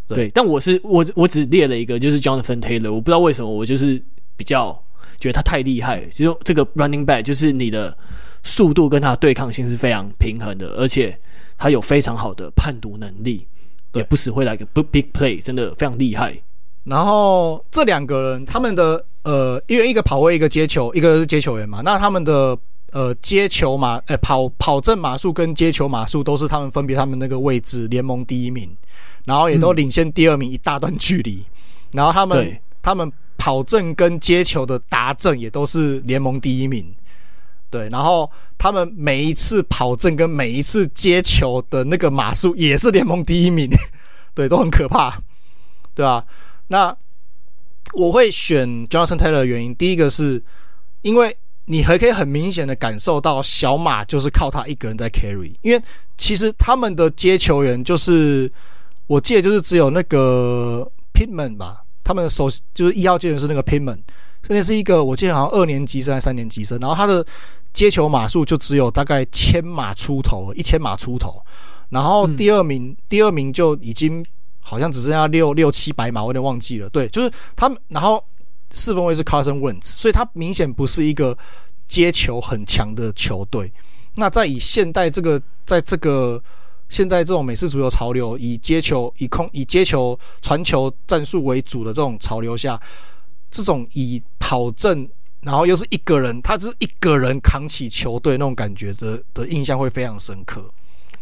对，对，但我是我我只列了一个，就是 Jonathan Taylor。我不知道为什么，我就是比较觉得他太厉害了。其实这个 Running Back 就是你的速度跟他的对抗性是非常平衡的，而且他有非常好的判读能力，也不时会来个 Big Play，真的非常厉害。然后这两个人，他们的呃，因为一个跑位，一个接球，一个是接球员嘛。那他们的呃接球码，呃跑跑正码数跟接球码数都是他们分别他们那个位置联盟第一名，然后也都领先第二名一大段距离。嗯、然后他们他们跑阵跟接球的达阵也都是联盟第一名。对，然后他们每一次跑阵跟每一次接球的那个码数也是联盟第一名。对，都很可怕，对吧？那我会选 Jonathan Taylor 的原因，第一个是因为你还可以很明显的感受到小马就是靠他一个人在 carry，因为其实他们的接球员就是我记得就是只有那个 Pitman 吧，他们首就是一号接球员是那个现在是一个我记得好像二年级生还是三年级生，然后他的接球码数就只有大概千码出头，一千码出头，然后第二名、嗯、第二名就已经。好像只剩下六六七百码，我有点忘记了。对，就是他们。然后四分卫是 Carson Wentz，所以他明显不是一个接球很强的球队。那在以现代这个，在这个现在这种美式足球潮流，以接球、以控、以接球传球战术为主的这种潮流下，这种以跑阵，然后又是一个人，他是一个人扛起球队那种感觉的的印象会非常深刻。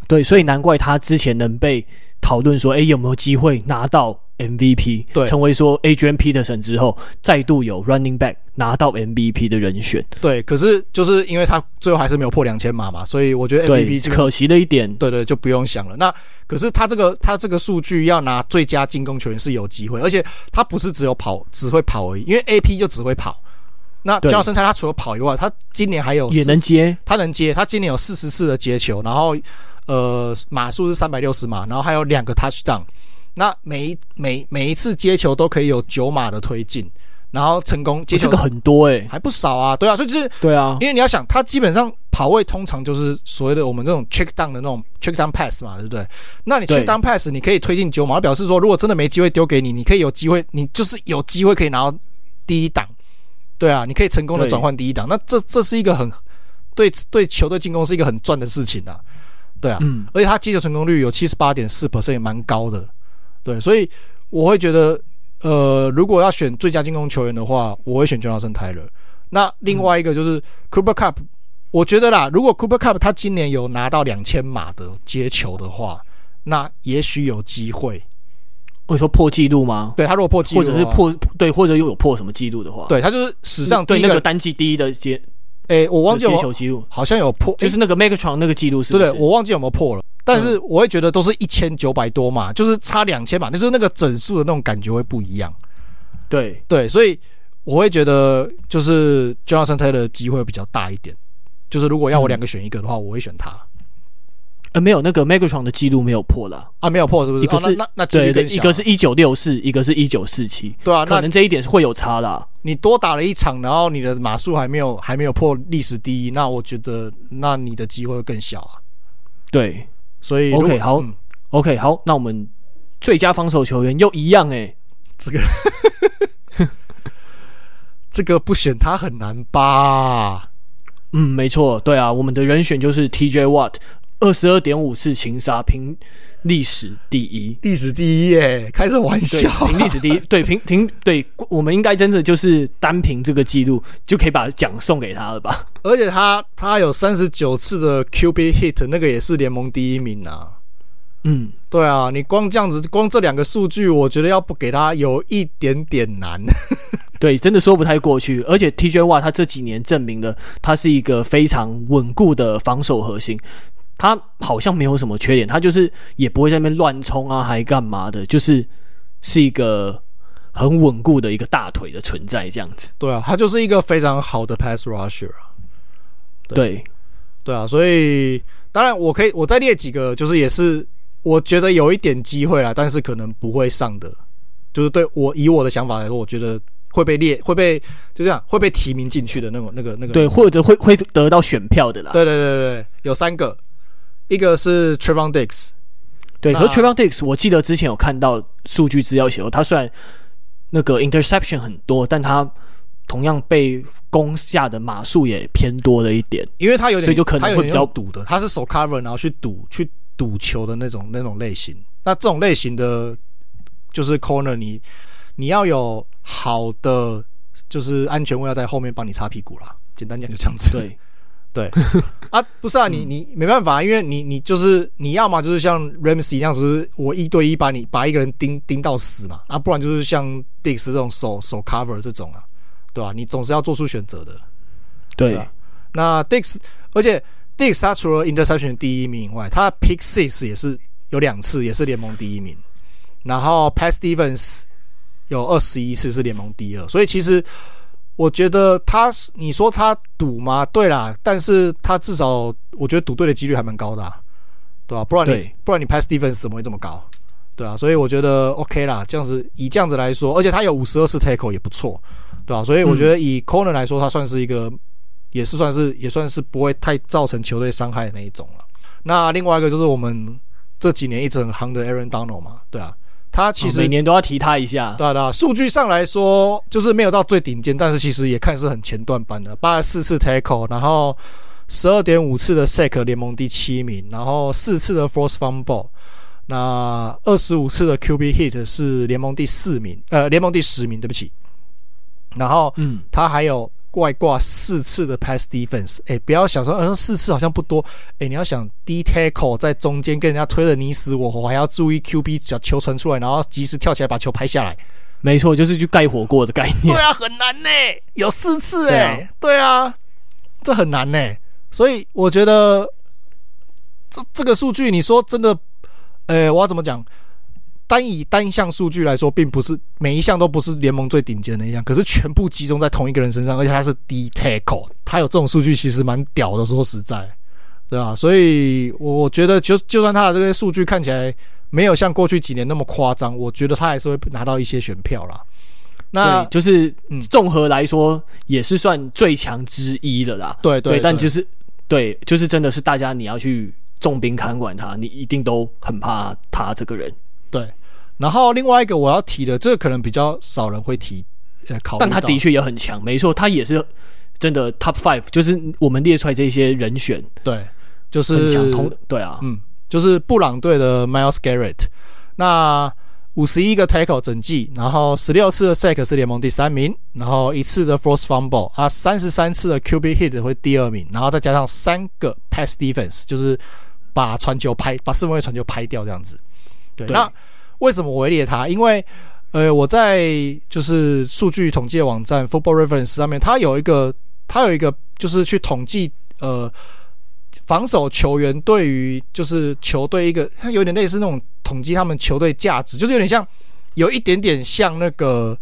对，所以难怪他之前能被。讨论说，哎，有没有机会拿到 MVP？对，成为说 Adrian Peterson 之后，再度有 Running Back 拿到 MVP 的人选。对，可是就是因为他最后还是没有破两千码嘛，所以我觉得 MVP 可惜的一点。对对，就不用想了。那可是他这个他这个数据要拿最佳进攻球员是有机会，而且他不是只有跑只会跑而已，因为 AP 就只会跑，那 Jonathan Taylor 他除了跑以外，他今年还有也能接，他能接，他今年有四十次的接球，然后呃码数是三百六十码，然后还有两个 touchdown。那每一每每一次接球都可以有九码的推进，然后成功接球、哦、这个很多诶、欸，还不少啊，对啊，所以就是对啊，因为你要想，他基本上跑位通常就是所谓的我们这种 check down 的那种 check down pass 嘛，对不对？那你 check down pass 你可以推进九码，表示说如果真的没机会丢给你，你可以有机会，你就是有机会可以拿到第一档，对啊，你可以成功的转换第一档，那这这是一个很对对球队进攻是一个很赚的事情啊，对啊，嗯，而且他接球成功率有七十八点四 percent，也蛮高的。对，所以我会觉得，呃，如果要选最佳进攻球员的话，我会选 Jonathan Taylor。那另外一个就是 Cooper Kupp，我觉得啦，如果 Cooper Kupp 他今年有拿到两千码的接球的话，那也许有机会。会说破纪录吗？对，他如果破纪录，或者是破对，或者又有破什么纪录的话，对，他就是史上第一个对那个单季第一的接，诶，我忘记有接球纪录，好像有破，就是那个 Megatron 那个记录是不是？对，对，我忘记有没有破了。但是我会觉得都是一千九百多嘛，就是差两千嘛，就是那个整数的那种感觉会不一样。对对，所以我会觉得就是 Jonathan Taylor 的机会比较大一点。就是如果要我两个选一个的话，我会选他。呃，没有那个 Megatron 的记录没有破了啊，没有破是不是？一个是、哦、那那对对，一个是一九六四，一个是一九四七。对啊，可能这一点是会有差的、啊。你多打了一场，然后你的码数还没有还没有破历史第一，那我觉得那你的机会会更小啊。对。所以，OK，好、嗯、，OK，好，那我们最佳防守球员又一样哎、欸，这个 这个不选他很难吧？嗯，没错，对啊，我们的人选就是 TJ Watt，二十二点五次擒杀，平历史第一，历史第一耶，开什么玩笑？平历史第一，对，平平对，我们应该真的就是单凭这个记录就可以把奖送给他了吧？而且他他有三十九次的 QB hit，那个也是联盟第一名啊。嗯，对啊，你光这样子，光这两个数据，我觉得要不给他有一点点难。对，真的说不太过去。而且 TJ Watt 他这几年证明了他是一个非常稳固的防守核心，他好像没有什么缺点，他就是也不会在那边乱冲啊，还干嘛的，就是是一个。很稳固的一个大腿的存在，这样子。对啊，他就是一个非常好的 pass rusher 啊。对对，对啊，所以当然我可以，我再列几个，就是也是我觉得有一点机会啊，但是可能不会上的，就是对我以我的想法来说，我觉得会被列，会被就这样会被提名进去的那种，那个那个对，或者会会得到选票的啦。对对对对，有三个，一个是 Trevon Diggs，对，和 Trevon Diggs，我记得之前有看到数据资料写过，他虽然。那个 interception 很多，但他同样被攻下的码数也偏多了一点，因为他有点，所以就可能会比较赌的。他是手 cover 然后去赌去赌球的那种那种类型。那这种类型的，就是 corner，你你要有好的就是安全卫要在后面帮你擦屁股啦。简单讲就这样子。对。对啊，不是啊，你你没办法，因为你你就是你要么就是像 Ramsey 那样，是我一对一把你把一个人盯盯到死嘛，啊，不然就是像 Diggs 这种手手 cover 这种啊，对吧、啊？你总是要做出选择的。对，对啊、那 Diggs，而且 Diggs 他除了 interception 第一名以外，他 pick six 也是有两次，也是联盟第一名。然后 pass defense 有二十一次是联盟第二，所以其实。我觉得他，你说他赌吗？对啦，但是他至少我觉得赌对的几率还蛮高的、啊，对吧、啊？不然你不然你 pass defense 怎么会这么高？对啊，所以我觉得 OK 啦，这样子以这样子来说，而且他有五十二次 tackle 也不错，对吧、啊？所以我觉得以 corner 来说，他算是一个，也是算是也算是不会太造成球队伤害的那一种了。那另外一个就是我们这几年一直很夯的 Aaron Donald 嘛，对啊。他其实每年都要提他一下，对的。数据上来说，就是没有到最顶尖，但是其实也看是很前段班的。八十四次 tackle，然后十二点五次的 sack，联盟第七名，然后四次的 force fumble，那二十五次的 QB hit 是联盟第四名，呃，联盟第十名，对不起。然后，嗯，他还有。外挂四次的 pass defense，哎、欸，不要想说，嗯，四次好像不多，哎、欸，你要想 D tackle 在中间跟人家推的你死我活，还要注意 QB 把球传出来，然后及时跳起来把球拍下来。没错，就是去盖火锅的概念。对啊，很难呢，有四次哎，对啊，这很难呢，所以我觉得这这个数据，你说真的，哎、欸，我要怎么讲？单以单项数据来说，并不是每一项都不是联盟最顶尖的一项，可是全部集中在同一个人身上，而且他是 D tackle，他有这种数据其实蛮屌的，说实在，对吧？所以我觉得就就算他的这些数据看起来没有像过去几年那么夸张，我觉得他还是会拿到一些选票啦。那就是综合来说，也是算最强之一的啦。对对，对，但就是对，就是真的是大家你要去重兵看管他，你一定都很怕他这个人。对。然后另外一个我要提的，这个可能比较少人会提，呃，考。但他的确也很强，没错，他也是真的 top five，就是我们列出来这些人选，对，就是同，对啊，嗯，就是布朗队的 Miles Garrett，那五十一个 tackle 整季，然后十六次的 sack 是联盟第三名，然后一次的 forced fumble 啊，三十三次的 QB hit 会第二名，然后再加上三个 pass defense，就是把传球拍，把四分卫传球拍掉这样子，对，对那。为什么我会列他？因为，呃，我在就是数据统计网站 Football Reference 上面，它有一个，它有一个，就是去统计，呃，防守球员对于就是球队一个，它有点类似那种统计他们球队价值，就是有点像，有一点点像那个、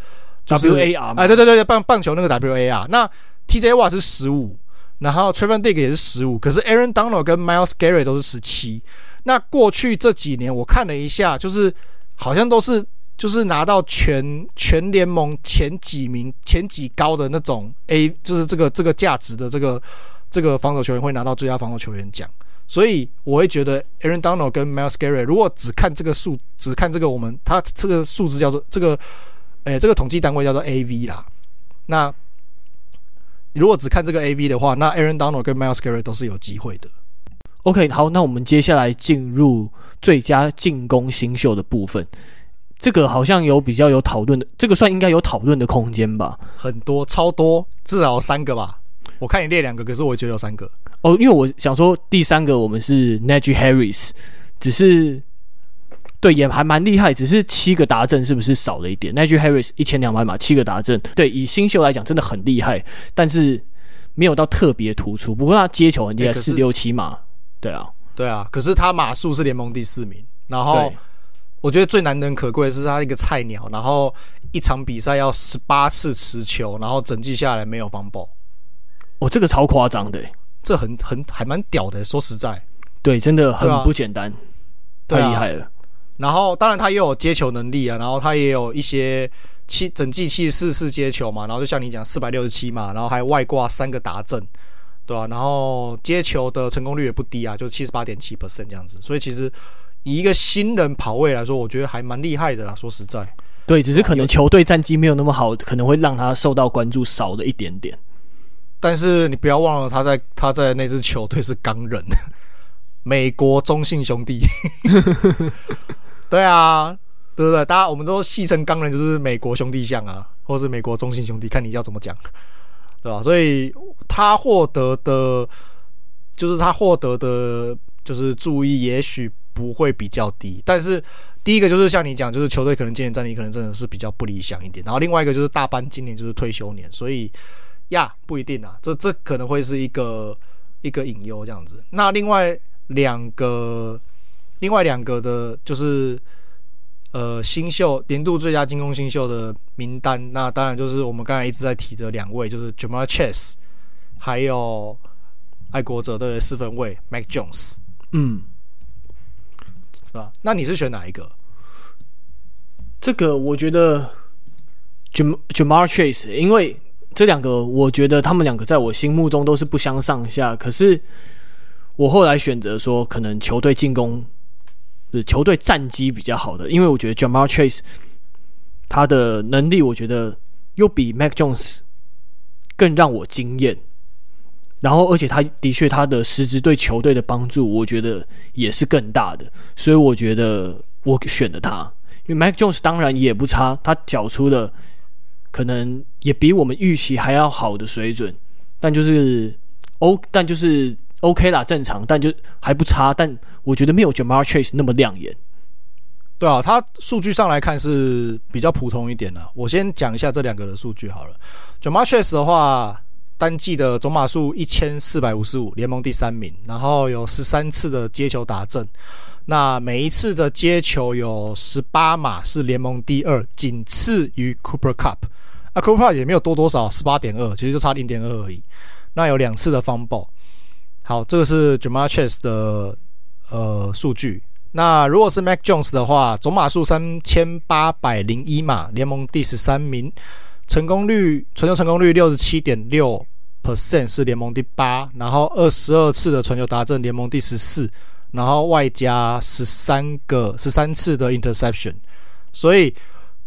就是、WAR，哎，对对对，棒棒球那个 WAR。那 TJ Watt 是十五，然后 Trevon Diggs 也是十五，可是 Aaron Donald 跟 Miles Garrett 都是十七。那过去这几年我看了一下，就是。好像都是就是拿到全全联盟前几名前几高的那种 A，就是这个这个价值的这个这个防守球员会拿到最佳防守球员奖，所以我会觉得 Aaron Donald 跟 Miles Garrett 如果只看这个数，只看这个我们他这个数字叫做这个，诶、这个统计单位叫做 AV 啦。那如果只看这个 AV 的话，那 Aaron Donald 跟 Miles Garrett 都是有机会的。OK，好，那我们接下来进入最佳进攻新秀的部分。这个好像有比较有讨论的，这个算应该有讨论的空间吧？很多，超多，至少有三个吧。我看你列两个，可是我觉得有三个。哦，因为我想说第三个我们是 Najee Harris，只是对也还蛮厉害，只是七个达阵是不是少了一点？Najee Harris 一千两百码，七个达阵，对，以新秀来讲真的很厉害，但是没有到特别突出。不过他接球很厉害，四六七码。对啊，对啊，可是他马术是联盟第四名，然后我觉得最难能可贵的是他一个菜鸟，然后一场比赛要十八次持球，然后整季下来没有 fumble，哦，这个超夸张的，这很很还蛮屌的，说实在，对，真的很不简单，太厉害了。然后当然他也有接球能力啊，然后他也有一些七整季七十四次接球嘛，然后就像你讲四百六十七嘛，然后还外挂三个达阵。对啊，然后接球的成功率也不低啊，就七十八点七 percent 这样子，所以其实以一个新人跑位来说，我觉得还蛮厉害的啦。说实在，对，只是可能球队战绩没有那么好，可能会让他受到关注少了一点点。但是你不要忘了，他在他在那支球队是钢人，美国中信兄弟。对啊，对不对？大家我们都戏称钢人就是美国兄弟像啊，或是美国中信兄弟，看你要怎么讲。对吧？所以他获得的，就是他获得的，就是注意，也许不会比较低。但是第一个就是像你讲，就是球队可能今年战力可能真的是比较不理想一点。然后另外一个就是大班今年就是退休年，所以呀，不一定啊。这这可能会是一个一个隐忧这样子。那另外两个，另外两个的，就是。呃，新秀年度最佳进攻新秀的名单，那当然就是我们刚才一直在提的两位，就是 Ja'Marr Chase，还有爱国者的四分卫 Mac Jones，嗯，是吧？那你是选哪一个？这个我觉得 Jam Ja'Marr Chase，因为这两个我觉得他们两个在我心目中都是不相上下，可是我后来选择说，可能球队进攻。是球队战绩比较好的，因为我觉得 Jamar Chase 他的能力，我觉得又比 Mac Jones 更让我惊艳。然后，而且他的确他的实质对球队的帮助，我觉得也是更大的。所以，我觉得我选了他。因为 Mac Jones 当然也不差，他缴出的可能也比我们预期还要好的水准，但就是 O，但就是。OK 啦，正常，但就还不差，但我觉得没有 Ja'Marr Chase 那么亮眼。对啊，他数据上来看是比较普通一点的。我先讲一下这两个的数据好了。Ja'Marr Chase 的话，单季的总码数一千四百五十五，联盟第三名。然后有十三次的接球达阵，那每一次的接球有十八码，是联盟第二，仅次于 Cooper Cup。啊，Cooper Kupp 也没有多多少，十八点二，其实就差零点二而已。那有两次的 fumble。好，这个是 j a m a Chase 的呃数据。那如果是 Mac Jones 的话，总码数三千八百零一码，联盟第十三名。成功率传球成功率六十七点六 percent 是联盟第八，然后二十二次的传球达阵联盟第十四，然后外加十三个十三次的 interception，所以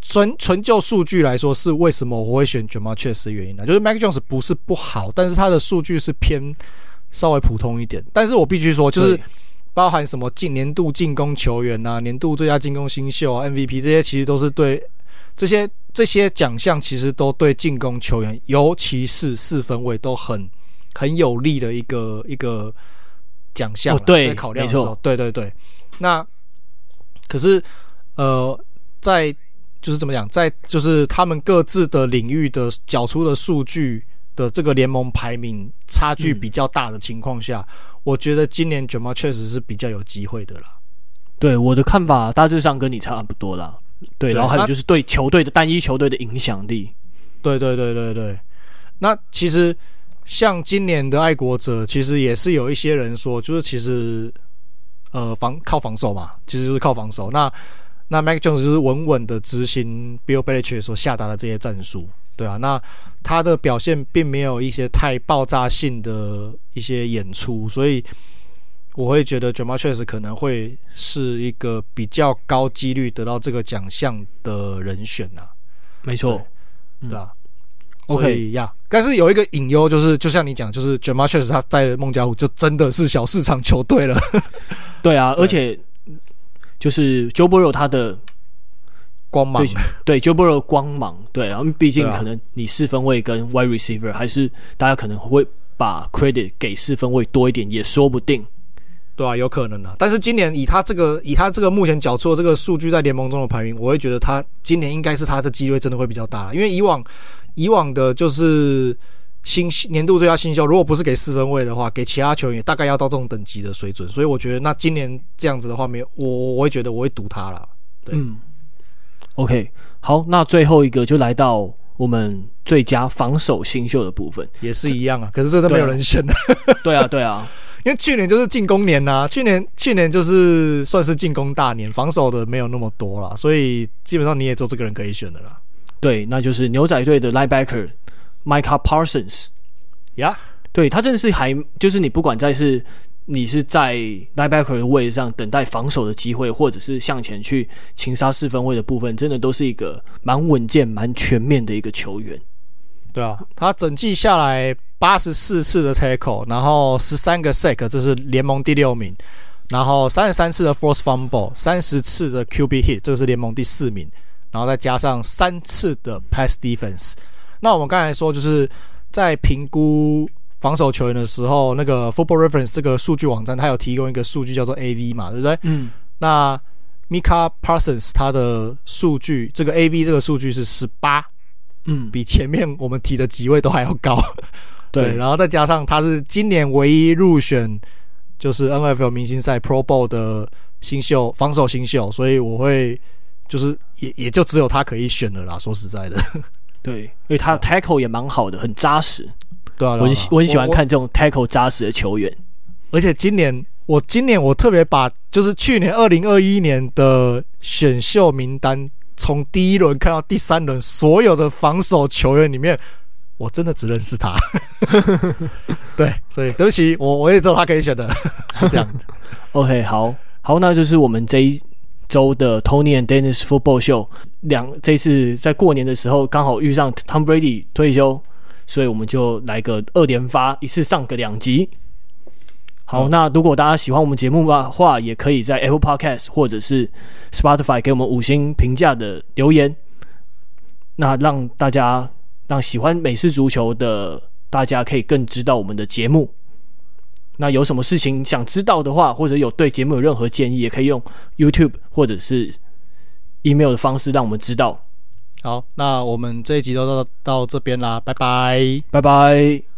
纯纯就数据来说是为什么我会选 j a m a Chase 的原因呢？就是 Mac Jones 不是不好，但是他的数据是偏稍微普通一点，但是我必须说，就是包含什么进年度进攻球员啊、年度最佳进攻新秀啊、MVP 这些，其实都是对这些。这些奖项其实都对进攻球员，尤其是四分卫都很很有利的一个一个奖项。哦，对，在考量的时候，对对对。那可是呃，在就是怎么讲，在就是他们各自的领域的缴出的数据的这个联盟排名差距比较大的情况下，嗯，我觉得今年 Ja'Marr 确实是比较有机会的啦。对，我的看法大致上跟你差不多啦。对，然后还有就是对球队的单一球队的影响力。对对对对对。那其实像今年的爱国者，其实也是有一些人说，就是其实呃防靠防守嘛，其实就是靠防守。那那 Mac Jones 就是稳稳的执行 Bill Belichick 所下达的这些战术，对啊。那他的表现并没有一些太爆炸性的一些演出，所以。我会觉得 Ja'Marr Chase 可能会是一个比较高几率得到这个奖项的人选呐、啊。没错，对吧？OK 呀，但是有一个隐忧，就是就像你讲，就是 Ja'Marr Chase 他带孟加湖就真的是小市场球队了。对啊，而且就是 Joe Burrow 他的光芒，对 Joe Burrow 光芒，对啊，毕竟可能你四分卫跟 Wide Receiver 还是大家可能会把 Credit 给四分位多一点，也说不定。对啊，有可能啊。但是今年以他这个以他这个目前缴出的这个数据在联盟中的排名，我会觉得他今年应该是他的机会真的会比较大，因为以往以往的就是新年度最佳新秀，如果不是给四分位的话，给其他球员大概要到这种等级的水准，所以我觉得那今年这样子的话，没有我我会觉得我会赌他了。对，嗯，OK，好，那最后一个就来到我们最佳防守新秀的部分，也是一样啊，可是这都没有人选的。对啊，对啊。因为去年就是进攻年呐、啊，去年去年就是算是进攻大年，防守的没有那么多啦，所以基本上你也做这个人可以选的啦。对，那就是牛仔队的 linebacker Micah Parsons。呀，对，他真的是还就是你不管在是你是在 linebacker 的位置上等待防守的机会，或者是向前去擒杀四分卫的部分，真的都是一个蛮稳健、蛮全面的一个球员。对啊，他整季下来。八十四次的 tackle，然后十三个 sack，这是联盟第六名。然后三十三次的 force fumble，三十次的 QB hit，这个是联盟第四名。然后再加上三次的 pass defense。那我们刚才说，就是在评估防守球员的时候，那个 Football Reference 这个数据网站，它有提供一个数据叫做 AV 嘛，对不对？嗯。那 Micah Parsons 他的数据，这个 AV 这个数据是十八，嗯，比前面我们提的几位都还要高。对，对，然后再加上他是今年唯一入选，就是 NFL 明星赛 Pro Bowl 的新秀，防守新秀，所以我会就是也也就只有他可以选了啦。说实在的，对，因为他 Tackle 也蛮好的，很扎实。对啊，我很我很喜欢看这种 Tackle 扎实的球员。而且今年我今年我特别把就是去年二零二一年的选秀名单，从第一轮看到第三轮，所有的防守球员里面。我真的只认识他，对，所以对不起，我我也知道他可以选的，就 这样子。OK，好好，那就是我们这一周的 Tony and Dennis Football Show 两，这次在过年的时候刚好遇上 Tom Brady 退休，所以我们就来个二连发，一次上个两集。好，那如果大家喜欢我们节目的话，也可以在 Apple Podcast 或者是 Spotify 给我们五星评价的留言，那让大家。让喜欢美式足球的大家可以更知道我们的节目。那有什么事情想知道的话，或者有对节目有任何建议，也可以用 YouTube 或者是 email 的方式让我们知道。好，那我们这一集就到到这边啦，拜拜，拜拜。